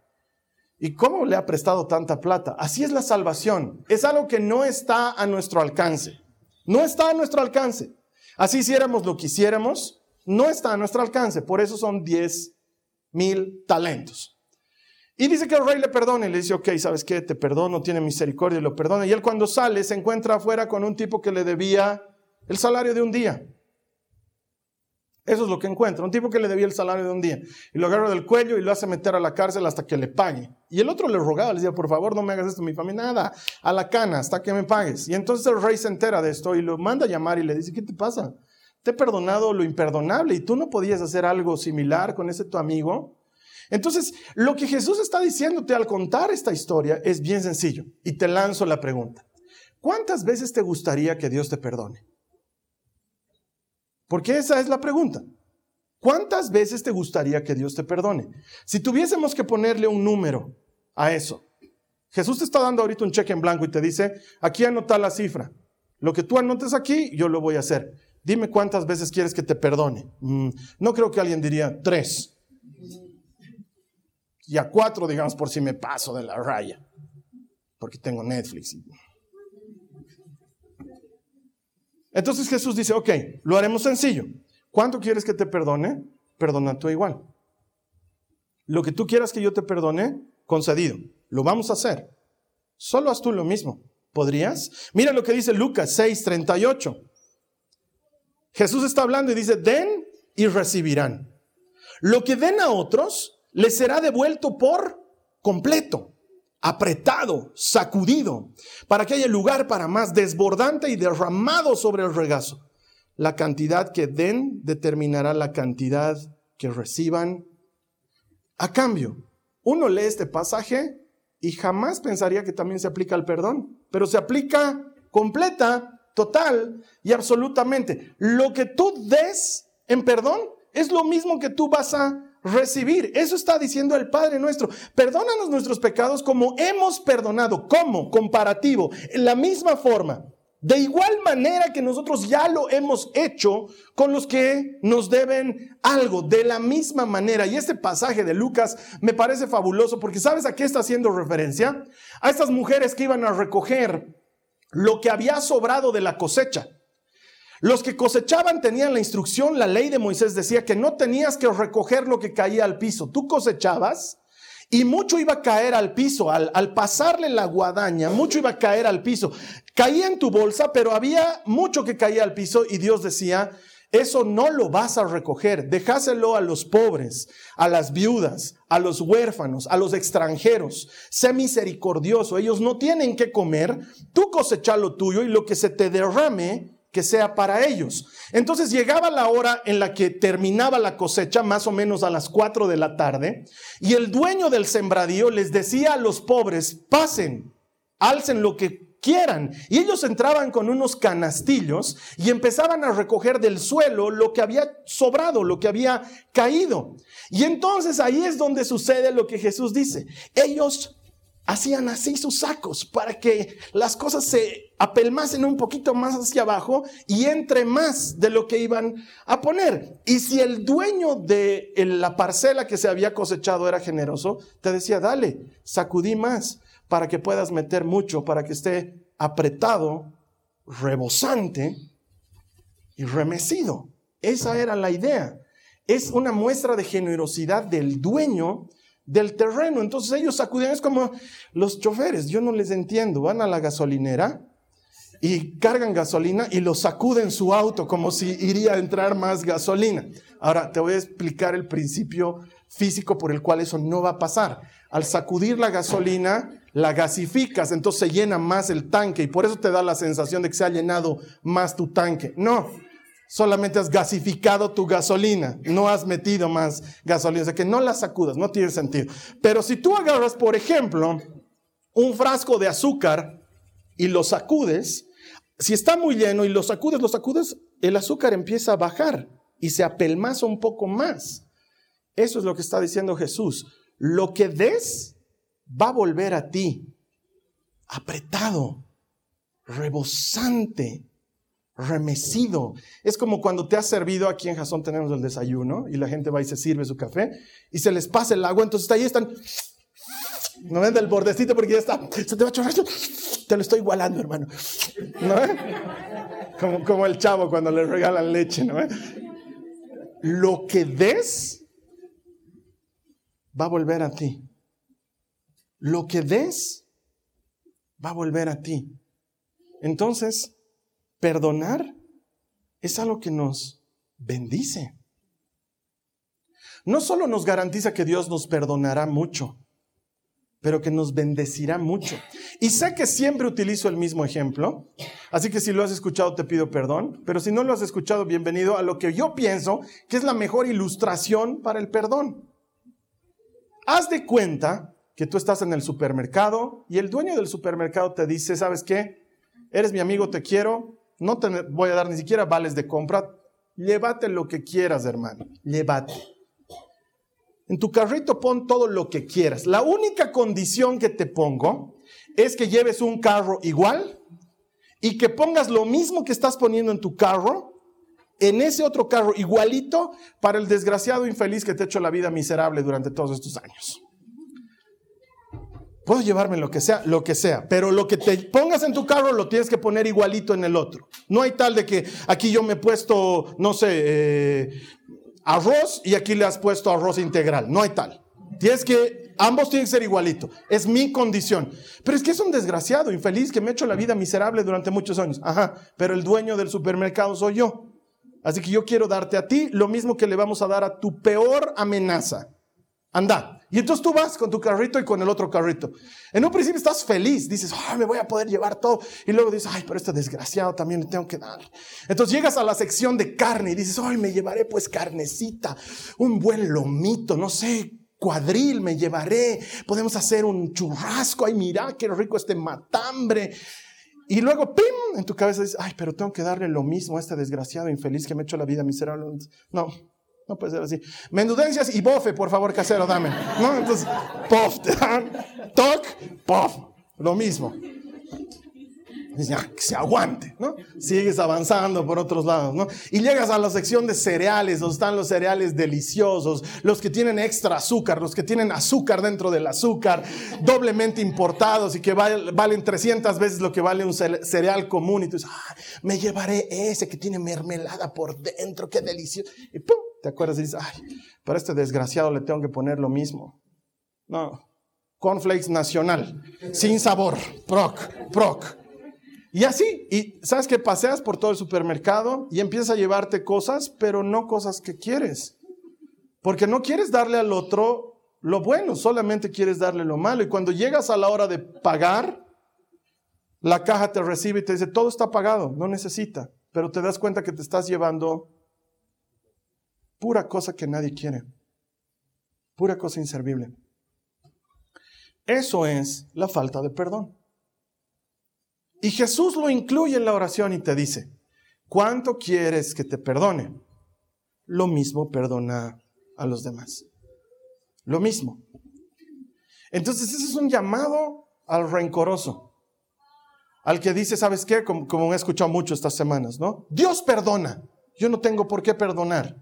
Speaker 2: ¿Y cómo le ha prestado tanta plata? Así es la salvación. Es algo que no está a nuestro alcance. No está a nuestro alcance. Así hiciéramos lo que hiciéramos, no está a nuestro alcance. Por eso son 10 mil talentos. Y dice que el rey le perdona y le dice, ok, ¿sabes qué? Te perdono, tiene misericordia y lo perdona. Y él cuando sale se encuentra afuera con un tipo que le debía el salario de un día. Eso es lo que encuentra, un tipo que le debía el salario de un día. Y lo agarra del cuello y lo hace meter a la cárcel hasta que le pague. Y el otro le rogaba, le decía, por favor, no me hagas esto, mi familia, nada, a la cana, hasta que me pagues. Y entonces el rey se entera de esto y lo manda a llamar y le dice, ¿qué te pasa? Te he perdonado lo imperdonable y tú no podías hacer algo similar con ese tu amigo. Entonces, lo que Jesús está diciéndote al contar esta historia es bien sencillo. Y te lanzo la pregunta. ¿Cuántas veces te gustaría que Dios te perdone? Porque esa es la pregunta. ¿Cuántas veces te gustaría que Dios te perdone? Si tuviésemos que ponerle un número a eso, Jesús te está dando ahorita un cheque en blanco y te dice, aquí anota la cifra. Lo que tú anotes aquí, yo lo voy a hacer. Dime cuántas veces quieres que te perdone. Mm, no creo que alguien diría tres. Y a cuatro, digamos, por si me paso de la raya. porque tengo Netflix. Entonces Jesús dice, ok, lo haremos sencillo. ¿Cuánto quieres que te perdone? Perdona tú igual. Lo que tú quieras que yo te perdone, concedido. Lo vamos a hacer. Solo haz tú lo mismo. ¿Podrías? Mira lo que dice Lucas 6:38. Jesús está hablando y dice, den y recibirán. Lo que den a otros les será devuelto por completo, apretado, sacudido, para que haya lugar para más, desbordante y derramado sobre el regazo. La cantidad que den determinará la cantidad que reciban a cambio. Uno lee este pasaje y jamás pensaría que también se aplica al perdón, pero se aplica completa, total y absolutamente. Lo que tú des en perdón es lo mismo que tú vas a recibir. Eso está diciendo el Padre nuestro. Perdónanos nuestros pecados como hemos perdonado. ¿Cómo? Comparativo. En la misma forma. De igual manera que nosotros ya lo hemos hecho con los que nos deben algo, de la misma manera. Y este pasaje de Lucas me parece fabuloso porque ¿sabes a qué está haciendo referencia? A estas mujeres que iban a recoger lo que había sobrado de la cosecha. Los que cosechaban tenían la instrucción, la ley de Moisés decía que no tenías que recoger lo que caía al piso. Tú cosechabas y mucho iba a caer al piso. Al, pasarle la guadaña, mucho iba a caer al piso. Caía en tu bolsa, pero había mucho que caía al piso y Dios decía, eso no lo vas a recoger, dejáselo a los pobres, a las viudas, a los huérfanos, a los extranjeros. Sé misericordioso, ellos no tienen que comer, tú cosecha lo tuyo y lo que se te derrame, que sea para ellos. Entonces llegaba la hora en la que terminaba la cosecha, más o menos a las 4 de la tarde, y el dueño del sembradío les decía a los pobres, pasen, alcen lo que quieran. Y ellos entraban con unos canastillos y empezaban a recoger del suelo lo que había sobrado, lo que había caído. Y entonces ahí es donde sucede lo que Jesús dice. Ellos hacían así sus sacos para que las cosas se apelmasen un poquito más hacia abajo y entre más de lo que iban a poner. Y si el dueño de la parcela que se había cosechado era generoso, te decía, dale, sacudí más para que puedas meter mucho, para que esté apretado, rebosante y remecido. Esa era la idea. Es una muestra de generosidad del dueño del terreno. Entonces ellos sacudían, es como los choferes, yo no les entiendo, van a la gasolinera y cargan gasolina y lo sacuden su auto como si iría a entrar más gasolina. Ahora te voy a explicar el principio físico por el cual eso no va a pasar. Al sacudir la gasolina, la gasificas, entonces se llena más el tanque y por eso te da la sensación de que se ha llenado más tu tanque. No, solamente has gasificado tu gasolina, no has metido más gasolina, o sea que no la sacudas, no tiene sentido. Pero si tú agarras, por ejemplo, un frasco de azúcar y lo sacudes, si está muy lleno y lo sacudes, lo sacudes, el azúcar empieza a bajar y se apelmaza un poco más. Eso es lo que está diciendo Jesús. Lo que des va a volver a ti apretado, rebosante, remecido. Es como cuando te has servido, aquí en Jasón tenemos el desayuno y la gente va y se sirve su café y se les pasa el agua, entonces ahí están, no ven del bordecito porque ya está, se te va a chorrar, te lo estoy igualando, hermano. ¿No? Como, como el chavo cuando le regalan leche, ¿no? Lo que des va a volver a ti. Lo que des va a volver a ti. Entonces, perdonar es algo que nos bendice. No solo nos garantiza que Dios nos perdonará mucho, pero que nos bendecirá mucho. Y sé que siempre utilizo el mismo ejemplo, así que si lo has escuchado te pido perdón, pero si no lo has escuchado, bienvenido a lo que yo pienso que es la mejor ilustración para el perdón. Haz de cuenta que tú estás en el supermercado y el dueño del supermercado te dice, ¿sabes qué? Eres mi amigo, te quiero, no te voy a dar ni siquiera vales de compra, llévate lo que quieras, hermano, llévate. En tu carrito pon todo lo que quieras. La única condición que te pongo es que lleves un carro igual y que pongas lo mismo que estás poniendo en tu carro en ese otro carro igualito para el desgraciado infeliz que te ha hecho la vida miserable durante todos estos años. Puedo llevarme lo que sea, lo que sea, pero lo que te pongas en tu carro lo tienes que poner igualito en el otro. No hay tal de que aquí yo me he puesto, no sé, eh, arroz y aquí le has puesto arroz integral. No hay tal. Tienes que, ambos tienen que ser igualito. Es mi condición. Pero es que es un desgraciado, infeliz, que me ha hecho la vida miserable durante muchos años. Ajá, pero el dueño del supermercado soy yo. Así que yo quiero darte a ti lo mismo que le vamos a dar a tu peor amenaza. Anda. Y entonces tú vas con tu carrito y con el otro carrito. En un principio estás feliz, dices, me voy a poder llevar todo. Y luego dices, ay, pero este desgraciado también le tengo que dar. Entonces llegas a la sección de carne y dices, ay, me llevaré pues carnecita, un buen lomito, no sé, cuadril me llevaré. Podemos hacer un churrasco, ay, mira qué rico este matambre. Y luego, ¡pim! En tu cabeza dices, ay, pero tengo que darle lo mismo a este desgraciado infeliz que me ha hecho la vida miserable. No, no puede ser así. Menudencias y bofe, por favor, casero, dame. Entonces, pof, toc, pof. Lo mismo. Dice, ya, que se aguante, ¿no? Sigues avanzando por otros lados, ¿no? Y llegas a la sección de cereales, donde están los cereales deliciosos, los que tienen extra azúcar, los que tienen azúcar dentro del azúcar, doblemente importados y que valen 300 veces lo que vale un cereal común. Y tú dices, ah, me llevaré ese que tiene mermelada por dentro, qué delicioso. Y ¡pum! Te acuerdas y dices, ay, para este desgraciado le tengo que poner lo mismo. No, cornflakes nacional, sin sabor, proc, proc. Y así, y sabes que paseas por todo el supermercado y empiezas a llevarte cosas, pero no cosas que quieres. Porque no quieres darle al otro lo bueno, solamente quieres darle lo malo. Y cuando llegas a la hora de pagar, la caja te recibe y te dice, todo está pagado, no necesita. Pero te das cuenta que te estás llevando Pura cosa que nadie quiere. Pura cosa inservible. Eso es la falta de perdón. Y Jesús lo incluye en la oración y te dice, ¿cuánto quieres que te perdone? Lo mismo perdona a los demás. Lo mismo. Entonces ese es un llamado al rencoroso. Al que dice, ¿sabes qué? Como, como he escuchado mucho estas semanas, ¿no? Dios perdona. Yo no tengo por qué perdonar.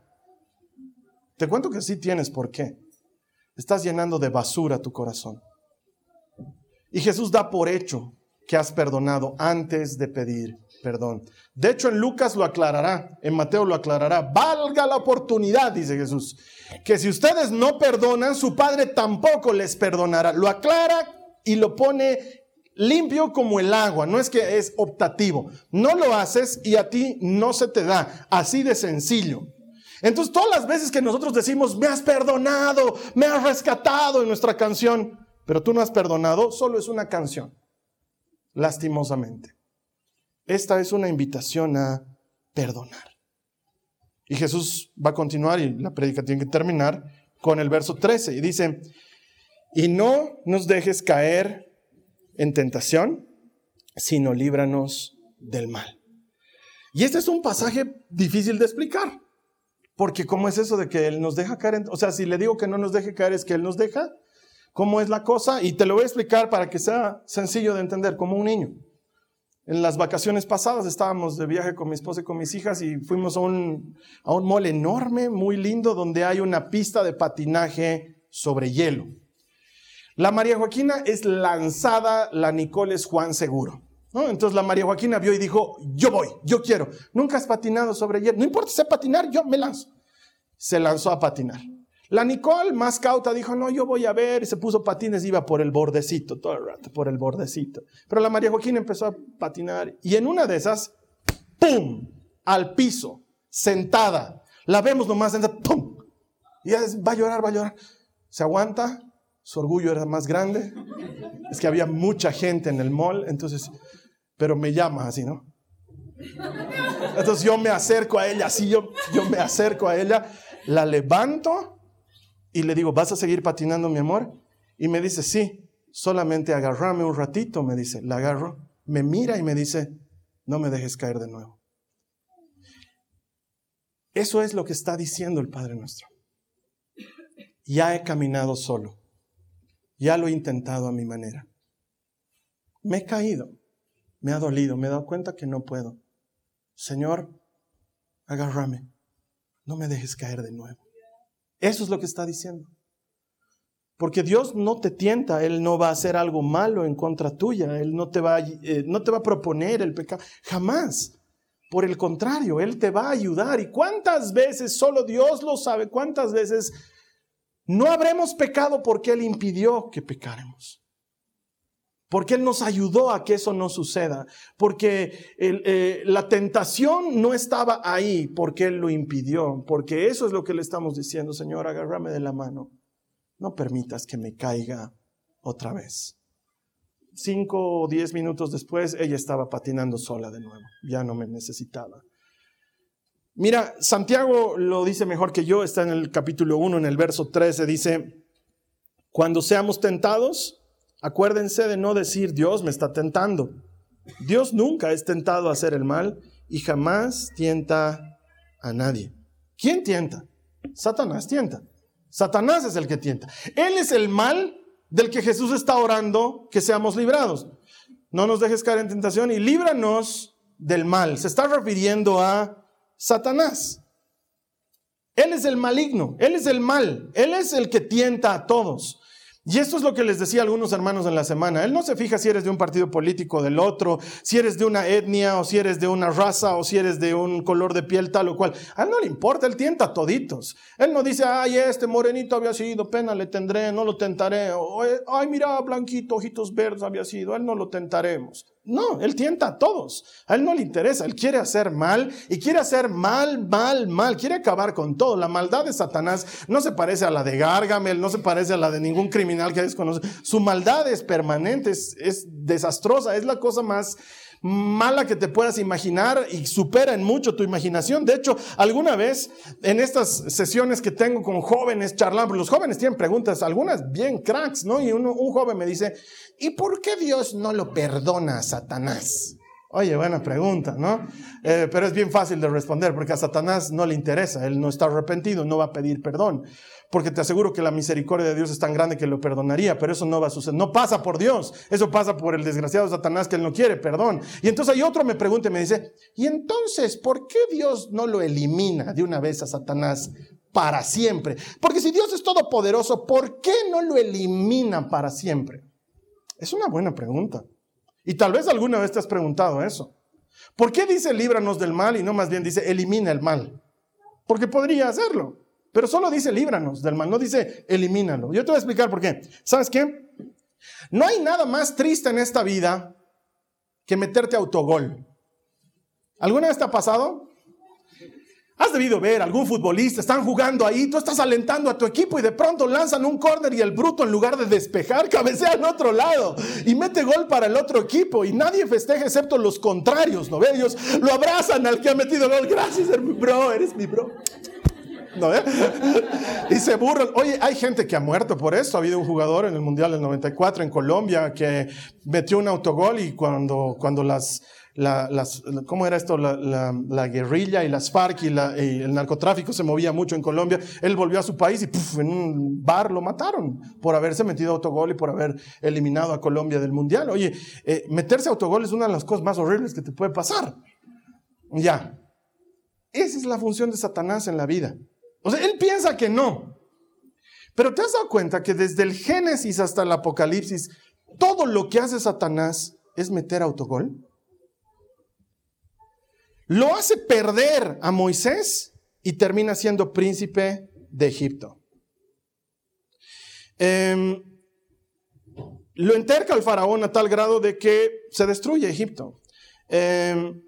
Speaker 2: Te cuento que sí tienes por qué. Estás llenando de basura tu corazón. Y Jesús da por hecho que has perdonado antes de pedir perdón. De hecho, en Lucas lo aclarará, en Mateo lo aclarará. Valga la oportunidad, dice Jesús, que si ustedes no perdonan, su Padre tampoco les perdonará. Lo aclara y lo pone limpio como el agua, no es que es optativo. No lo haces y a ti no se te da, así de sencillo. Entonces, todas las veces que nosotros decimos, me has perdonado, me has rescatado en nuestra canción, pero tú no has perdonado, solo es una canción, lastimosamente. Esta es una invitación a perdonar. Y Jesús va a continuar y la predica tiene que terminar con el verso 13 y dice, y no nos dejes caer en tentación, sino líbranos del mal. Y este es un pasaje difícil de explicar. Porque ¿cómo es eso de que Él nos deja caer? o sea, si le digo que no nos deje caer es que Él nos deja. ¿Cómo es la cosa? Y te lo voy a explicar para que sea sencillo de entender, como un niño. En las vacaciones pasadas estábamos de viaje con mi esposa y con mis hijas y fuimos a un, a un mall enorme, muy lindo, donde hay una pista de patinaje sobre hielo. La María Joaquina es lanzada, la Nicole es Juan Seguro. Entonces la María Joaquina vio y dijo, yo voy, yo quiero. Nunca has patinado sobre hielo. No importa, sé patinar, yo me lanzo. Se lanzó a patinar. La Nicole, más cauta, dijo, no, yo voy a ver. Y se puso patines, iba por el bordecito, todo el rato, por el bordecito. Pero la María Joaquina empezó a patinar. Y en una de esas, ¡pum! Al piso, sentada. La vemos nomás, sentada, ¡pum! Y va a llorar, va a llorar. Se aguanta, su orgullo era más grande. Es que había mucha gente en el mall, entonces pero me llama así, ¿no? Entonces yo me acerco a ella, así yo, yo me acerco a ella, la levanto y le digo, ¿vas a seguir patinando, mi amor? Y me dice, sí, solamente agarrame un ratito, me dice, la agarro, me mira y me dice, no me dejes caer de nuevo. Eso es lo que está diciendo el Padre nuestro. Ya he caminado solo, ya lo he intentado a mi manera. Me he caído, me ha dolido, me he dado cuenta que no puedo. Señor, agárrame, no me dejes caer de nuevo. Eso es lo que está diciendo. Porque Dios no te tienta, Él no va a hacer algo malo en contra tuya, Él no te va, eh, no te va a proponer el pecado, jamás. Por el contrario, Él te va a ayudar. ¿Y cuántas veces, solo Dios lo sabe, cuántas veces no habremos pecado porque Él impidió que pecáramos? Porque Él nos ayudó a que eso no suceda. Porque eh, la tentación no estaba ahí porque Él lo impidió. Porque eso es lo que le estamos diciendo, Señor, agárrame de la mano no permitas que me caiga otra vez. Cinco o diez minutos después, ella estaba patinando sola de nuevo, ya no me necesitaba. Mira, Santiago lo dice mejor que yo, está en el capítulo 1, en el verso 13, dice, cuando seamos tentados, acuérdense de no decir Dios me está tentando. Dios nunca es tentado a hacer el mal y jamás tienta a nadie. ¿Quién tienta? Satanás tienta. Satanás es el que tienta. Él es el mal del que Jesús está orando que seamos librados. No nos dejes caer en tentación y líbranos del mal. Se está refiriendo a Satanás. Él es el maligno, él es el mal, él es el que tienta a todos. Y esto es lo que les decía a algunos hermanos en la semana. Él no se fija si eres de un partido político del otro, si eres de una etnia o si eres de una raza o si eres de un color de piel tal o cual. A él no le importa, él tienta a toditos. Él no dice, ay, este morenito había sido, pena le tendré, no lo tentaré. O, ay, mira, blanquito, ojitos verdes había sido, él no lo tentaremos. No, él tienta a todos. A él no le interesa. Él quiere hacer mal y quiere hacer mal, mal, mal. Quiere acabar con todo. La maldad de Satanás no se parece a la de Gargamel, no se parece a la de ningún criminal que desconoce. Su maldad es permanente, es, es desastrosa, es la cosa más mala que te puedas imaginar y supera en mucho tu imaginación. De hecho, alguna vez en estas sesiones que tengo con jóvenes charlando, los jóvenes tienen preguntas, algunas bien cracks, ¿no? Y un joven me dice, ¿y por qué Dios no lo perdona a Satanás? Oye, buena pregunta, ¿no? Eh, pero es bien fácil de responder porque a Satanás no le interesa, él no está arrepentido, no va a pedir perdón porque te aseguro que la misericordia de Dios es tan grande que lo perdonaría, pero eso no va a suceder. No pasa por Dios, eso pasa por el desgraciado Satanás que él no quiere perdón. Y entonces hay otro me pregunta y me dice, ¿y entonces por qué Dios no lo elimina de una vez a Satanás para siempre? Porque si Dios es todopoderoso, ¿por qué no lo elimina para siempre? Es una buena pregunta. Y tal vez alguna vez te has preguntado eso. ¿Por qué dice líbranos del mal y no más bien dice elimina el mal? Porque podría hacerlo. Pero solo dice líbranos del mal, no dice elimínalo. Yo te voy a explicar por qué. ¿Sabes qué? No hay nada más triste en esta vida que meterte autogol. ¿Alguna vez te ha pasado? Has debido ver algún futbolista, están jugando ahí, tú estás alentando a tu equipo y de pronto lanzan un córner y el bruto en lugar de despejar cabecea al otro lado y mete gol para el otro equipo y nadie festeja excepto los contrarios, ¿no? Ellos lo abrazan al que ha metido gol, gracias, eres mi bro, eres mi bro. ¿No? Y se burlan. Oye, hay gente que ha muerto por eso. Ha habido un jugador en el Mundial del 94 en Colombia que metió un autogol y cuando, cuando las, las, ¿cómo era esto? La, guerrilla y las FARC y, el narcotráfico se movía mucho en Colombia. Él volvió a su país y en un bar lo mataron por haberse metido autogol y por haber eliminado a Colombia del Mundial. Oye, eh, meterse autogol es una de las cosas más horribles que te puede pasar. Ya. Esa es la función de Satanás en la vida. O sea, él piensa que no. Pero te has dado cuenta que desde el Génesis hasta el Apocalipsis, todo lo que hace Satanás es meter autogol. Lo hace perder a Moisés y termina siendo príncipe de Egipto. Em, lo enterca al faraón a tal grado de que se destruye Egipto. Em,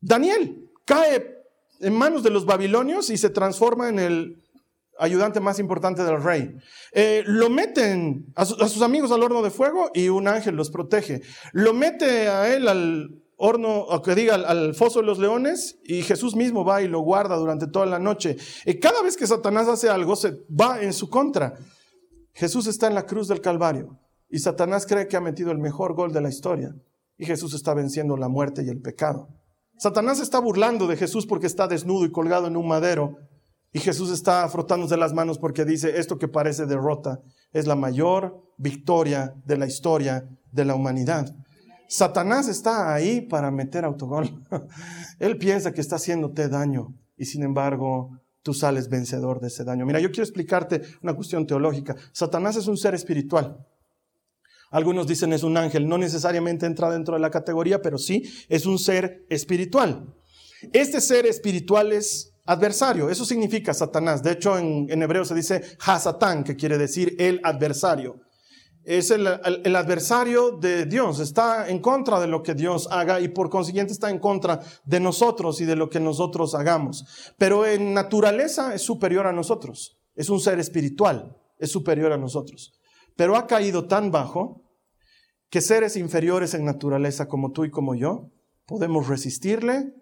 Speaker 2: Daniel cae en manos de los babilonios y se transforma en el ayudante más importante del rey. Eh, lo meten a, sus amigos al horno de fuego y un ángel los protege. Lo mete a él al horno, o que diga, al, foso de los leones y Jesús mismo va y lo guarda durante toda la noche. Y cada vez que Satanás hace algo, se va en su contra. Jesús está en la cruz del Calvario y Satanás cree que ha metido el mejor gol de la historia y Jesús está venciendo la muerte y el pecado. Satanás está burlando de Jesús porque está desnudo y colgado en un madero. Y Jesús está frotándose las manos porque dice, esto que parece derrota es la mayor victoria de la historia de la humanidad. Satanás está ahí para meter autogol. Él piensa que está haciéndote daño y sin embargo tú sales vencedor de ese daño. Mira, yo quiero explicarte una cuestión teológica. Satanás es un ser espiritual. Algunos dicen es un ángel, no necesariamente entra dentro de la categoría, pero sí es un ser espiritual. Este ser espiritual es adversario, eso significa Satanás. De hecho, en, hebreo se dice Hasatán, que quiere decir el adversario. Es el, el, adversario de Dios, está en contra de lo que Dios haga y por consiguiente está en contra de nosotros y de lo que nosotros hagamos. Pero en naturaleza es superior a nosotros, es un ser espiritual, es superior a nosotros. Pero ha caído tan bajo que seres inferiores en naturaleza como tú y como yo, podemos resistirle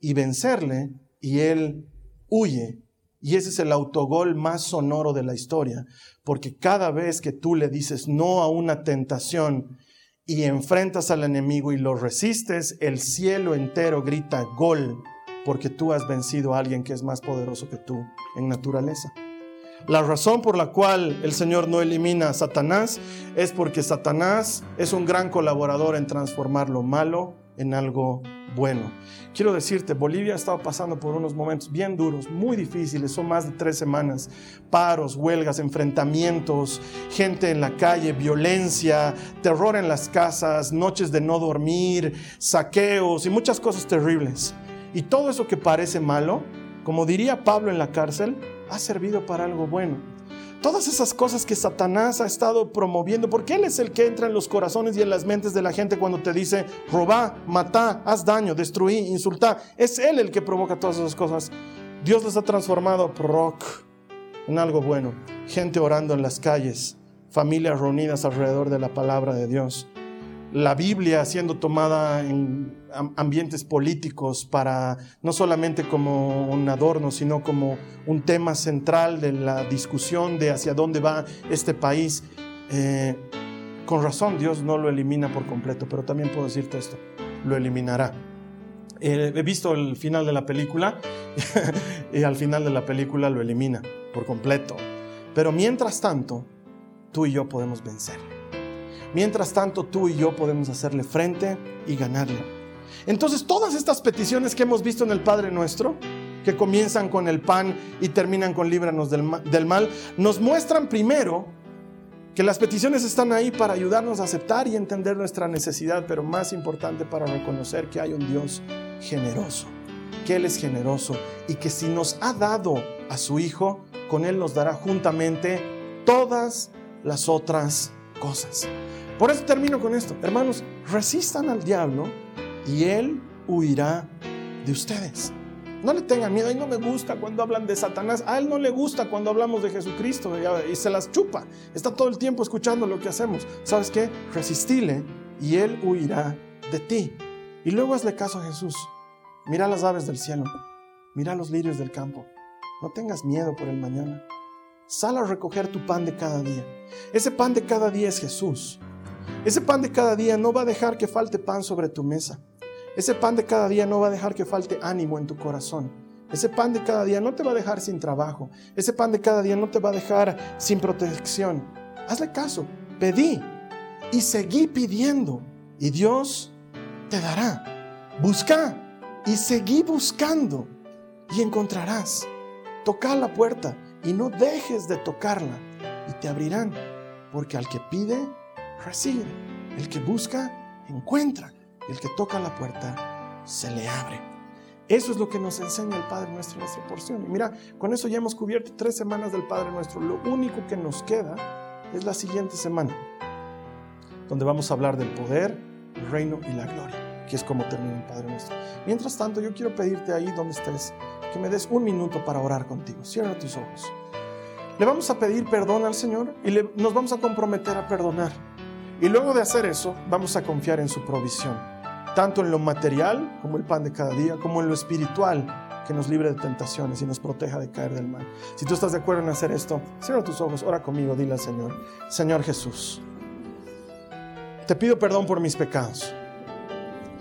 Speaker 2: y vencerle y él huye. Y ese es el autogol más sonoro de la historia, porque cada vez que tú le dices no a una tentación y enfrentas al enemigo y lo resistes, el cielo entero grita gol, porque tú has vencido a alguien que es más poderoso que tú en naturaleza. La razón por la cual el Señor no elimina a Satanás es porque Satanás es un gran colaborador en transformar lo malo en algo bueno. Quiero decirte, Bolivia ha estado pasando por unos momentos bien duros, muy difíciles, son más de tres semanas, paros, huelgas, enfrentamientos, gente en la calle, violencia, terror en las casas, noches de no dormir, saqueos y muchas cosas terribles. Y todo eso que parece malo, como diría Pablo en la cárcel, ha servido para algo bueno. Todas esas cosas que Satanás ha estado promoviendo, porque Él es el que entra en los corazones y en las mentes de la gente cuando te dice, robá, matá, haz daño, destruí, insultá. Es Él el que provoca todas esas cosas. Dios les ha transformado rock en algo bueno. Gente orando en las calles, familias reunidas alrededor de la palabra de Dios la Biblia siendo tomada en ambientes políticos para no solamente como un adorno, sino como un tema central de la discusión de hacia dónde va este país. Eh, con razón Dios no lo elimina por completo, pero también puedo decirte esto, lo eliminará. Eh, he visto el final de la película y al final de la película lo elimina por completo. Pero mientras tanto, tú y yo podemos vencer. Mientras tanto, tú y yo podemos hacerle frente y ganarle. Entonces, todas estas peticiones que hemos visto en el Padre Nuestro, que comienzan con el pan y terminan con líbranos del, mal, nos muestran primero que las peticiones están ahí para ayudarnos a aceptar y entender nuestra necesidad, pero más importante para reconocer que hay un Dios generoso, que Él es generoso y que si nos ha dado a su Hijo, con Él nos dará juntamente todas las otras cosas. Por eso termino con esto. Hermanos, resistan al diablo y él huirá de ustedes. No le tengan miedo. A él no me gusta cuando hablan de Satanás. A él no le gusta cuando hablamos de Jesucristo y se las chupa. Está todo el tiempo escuchando lo que hacemos. ¿Sabes qué? Resistile y él huirá de ti. Y luego hazle caso a Jesús. Mira las aves del cielo. Mira los lirios del campo. No tengas miedo por el mañana. Sal a recoger tu pan de cada día. Ese pan de cada día es Jesús. Ese pan de cada día no va a dejar que falte pan sobre tu mesa. Ese pan de cada día no va a dejar que falte ánimo en tu corazón. Ese pan de cada día no te va a dejar sin trabajo. Ese pan de cada día no te va a dejar sin protección. Hazle caso, pedí y seguí pidiendo y Dios te dará. Busca y seguí buscando y encontrarás. Toca la puerta y no dejes de tocarla y te abrirán, porque al que pide, recibe. El que busca, encuentra. El que toca la puerta, se le abre. Eso es lo que nos enseña el Padre Nuestro en esta porción. Y mira, con eso ya hemos cubierto tres semanas del Padre Nuestro. Lo único que nos queda es la siguiente semana, donde vamos a hablar del poder, el reino y la gloria, que es como termina el Padre Nuestro. Mientras tanto, yo quiero pedirte ahí donde estés, que me des un minuto para orar contigo. Cierra tus ojos. Le vamos a pedir perdón al Señor y nos vamos a comprometer a perdonar. Y luego de hacer eso, vamos a confiar en su provisión, tanto en lo material, como el pan de cada día, como en lo espiritual, que nos libre de tentaciones y nos proteja de caer del mal. Si tú estás de acuerdo en hacer esto, cierra tus ojos, ora conmigo, dile al Señor, Señor Jesús, te pido perdón por mis pecados,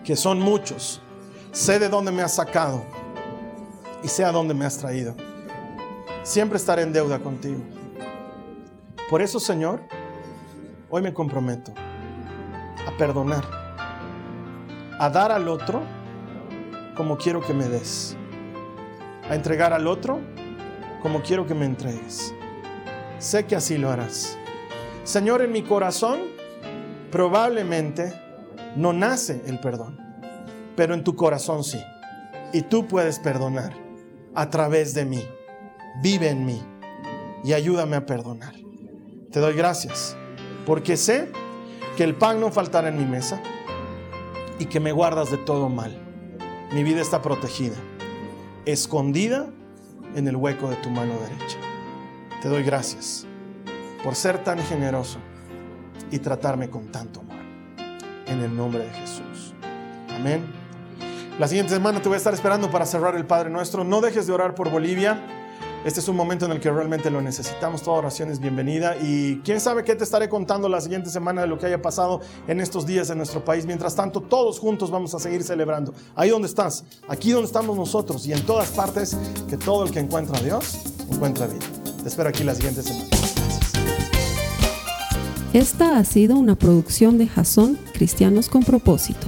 Speaker 2: que son muchos. Sé de dónde me has sacado y sé a dónde me has traído. Siempre estaré en deuda contigo. Por eso, Señor, Hoy me comprometo a perdonar, a dar al otro como quiero que me des, a entregar al otro como quiero que me entregues. Sé que así lo harás. Señor, en mi corazón probablemente no nace el perdón, pero en tu corazón sí. Y tú puedes perdonar a través de mí. Vive en mí y ayúdame a perdonar. Te doy gracias porque sé que el pan no faltará en mi mesa y que me guardas de todo mal. Mi vida está protegida, escondida en el hueco de tu mano derecha. Te doy gracias por ser tan generoso y tratarme con tanto amor. En el nombre de Jesús. Amén. La siguiente semana te voy a estar esperando para cerrar el Padre Nuestro. No dejes de orar por Bolivia. Este es un momento en el que realmente lo necesitamos. Toda oración es bienvenida. Y quién sabe qué te estaré contando la siguiente semana de lo que haya pasado en estos días en nuestro país. Mientras tanto, todos juntos vamos a seguir celebrando. Ahí donde estás, aquí donde estamos nosotros y en todas partes, que todo el que encuentra a Dios encuentra vida. Te espero aquí la siguiente semana.
Speaker 1: Esta ha sido una producción de Jason Cristianos con Propósito.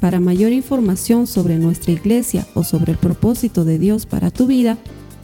Speaker 1: Para mayor información sobre nuestra iglesia o sobre el propósito de Dios para tu vida,